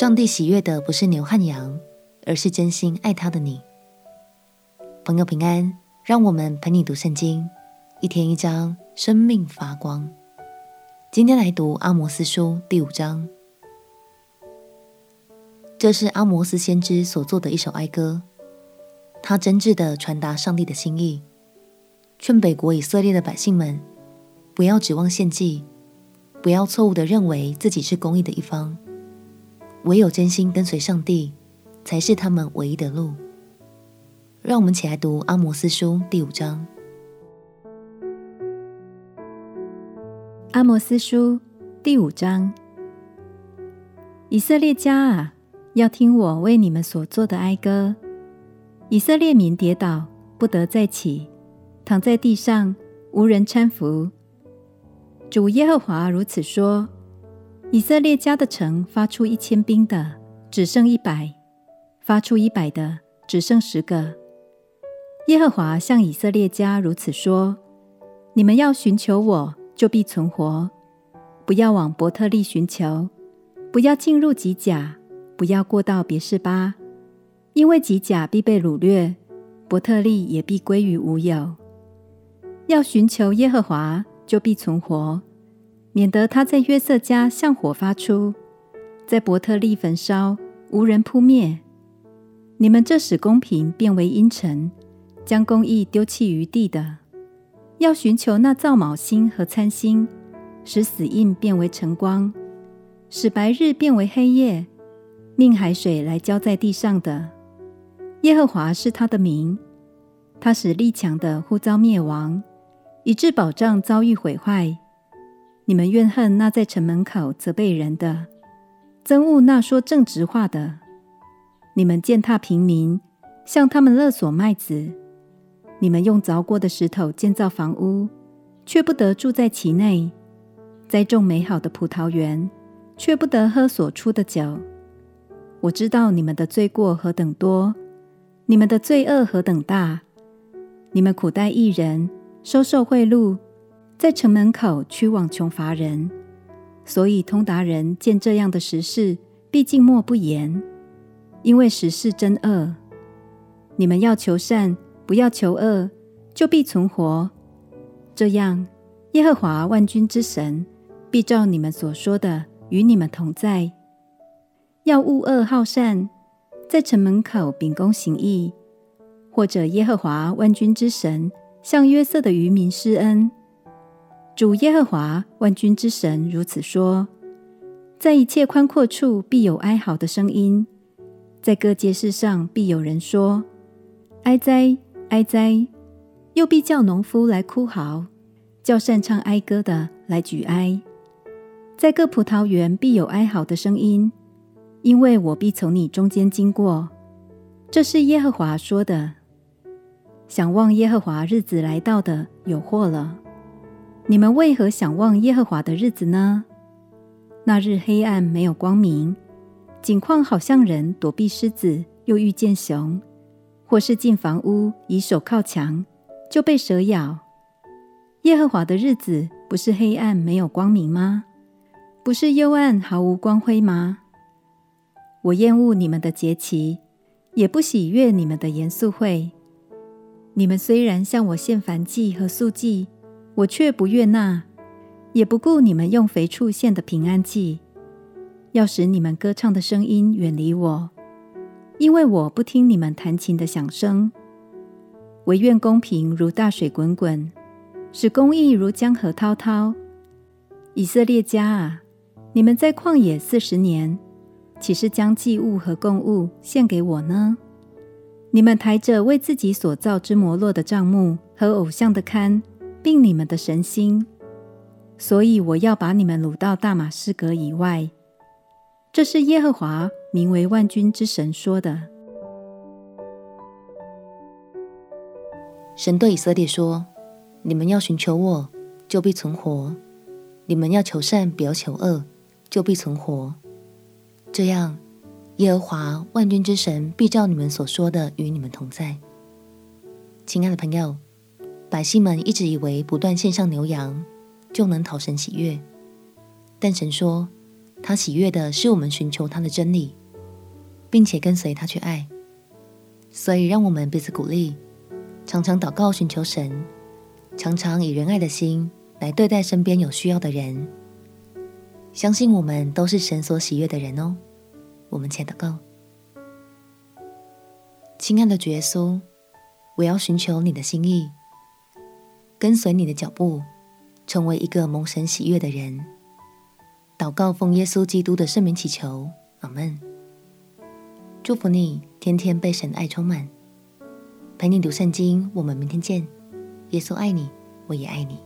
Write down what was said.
上帝喜悦的不是牛和羊，而是真心爱他的你。朋友平安，让我们陪你读圣经，一天一章，生命发光。今天来读阿摩斯书第五章，这是阿摩斯先知所作的一首哀歌，他真挚的传达上帝的心意，劝北国以色列的百姓们不要指望献祭。不要错误的认为自己是公义的一方，唯有真心跟随上帝，才是他们唯一的路。让我们起来读阿摩斯书第五章。阿摩斯书第五章：以色列家啊，要听我为你们所做的哀歌。以色列民跌倒，不得再起，躺在地上，无人搀扶。主耶和华如此说：以色列家的城发出一千兵的，只剩一百；发出一百的，只剩十个。耶和华向以色列家如此说：你们要寻求我，就必存活；不要往伯特利寻求，不要进入吉甲，不要过到别是巴，因为吉甲必被掳掠，伯特利也必归于无有。要寻求耶和华。就必存活，免得他在约瑟家向火发出，在伯特利焚烧，无人扑灭。你们这使公平变为阴沉，将公义丢弃于地的，要寻求那造卯星和参星，使死印变为晨光，使白日变为黑夜，命海水来浇在地上的。耶和华是他的名，他使力强的忽遭灭亡。以致保障遭遇毁坏。你们怨恨那在城门口责备人的，憎恶那说正直话的。你们践踏平民，向他们勒索麦子。你们用凿过的石头建造房屋，却不得住在其内；栽种美好的葡萄园，却不得喝所出的酒。我知道你们的罪过何等多，你们的罪恶何等大。你们苦待义人。收受贿赂，在城门口屈枉穷乏人，所以通达人见这样的时事，必静默不言，因为时事真恶。你们要求善，不要求恶，就必存活。这样，耶和华万军之神必照你们所说的与你们同在。要恶恶好善，在城门口秉公行义，或者耶和华万军之神。向约瑟的余民施恩，主耶和华万军之神如此说：在一切宽阔处必有哀嚎的声音，在各街市上必有人说：哀哉，哀哉！又必叫农夫来哭嚎，叫擅唱哀歌的来举哀。在各葡萄园必有哀嚎的声音，因为我必从你中间经过。这是耶和华说的。想望耶和华日子来到的有祸了！你们为何想望耶和华的日子呢？那日黑暗没有光明，景况好像人躲避狮子，又遇见熊；或是进房屋，以手靠墙，就被蛇咬。耶和华的日子不是黑暗没有光明吗？不是幽暗毫无光辉吗？我厌恶你们的节期，也不喜悦你们的严肃会。你们虽然向我献燔祭和素祭，我却不悦纳，也不顾你们用肥畜献的平安祭，要使你们歌唱的声音远离我，因为我不听你们弹琴的响声。惟愿公平如大水滚滚，使公义如江河滔滔。以色列家啊，你们在旷野四十年，岂是将祭物和供物献给我呢？你们抬着为自己所造之摩洛的帐幕和偶像的龛，并你们的神心，所以我要把你们掳到大马士革以外。这是耶和华名为万军之神说的。神对以色列说：“你们要寻求我，就必存活；你们要求善，不要求恶，就必存活。这样。”耶和华万军之神必照你们所说的与你们同在。亲爱的朋友，百姓们一直以为不断献上牛羊就能讨神喜悦，但神说：他喜悦的是我们寻求他的真理，并且跟随他去爱。所以，让我们彼此鼓励，常常祷告寻求神，常常以仁爱的心来对待身边有需要的人。相信我们都是神所喜悦的人哦。我们且祷告。亲爱的主耶稣，我要寻求你的心意，跟随你的脚步，成为一个蒙神喜悦的人。祷告奉耶稣基督的圣名祈求，阿门。祝福你，天天被神的爱充满。陪你读圣经，我们明天见。耶稣爱你，我也爱你。